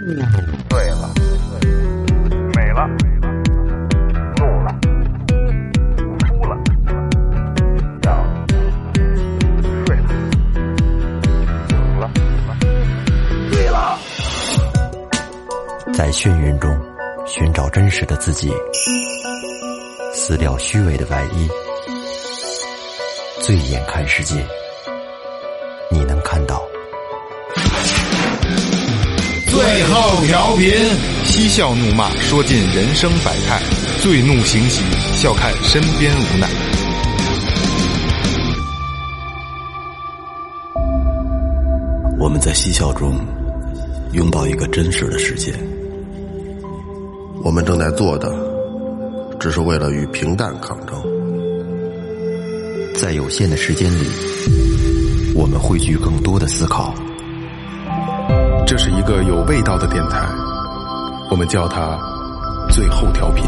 醉了，美了，怒了，哭了，笑了，睡了，醒了，醉了。在眩晕中寻找真实的自己，撕掉虚伪的外衣，醉眼看世界，你能看到。最后调频，嬉笑怒骂，说尽人生百态；醉怒行喜，笑看身边无奈。我们在嬉笑中拥抱一个真实的世界。我们正在做的，只是为了与平淡抗争。在有限的时间里，我们汇聚更多的思考。是一个有味道的电台，我们叫它“最后调频”。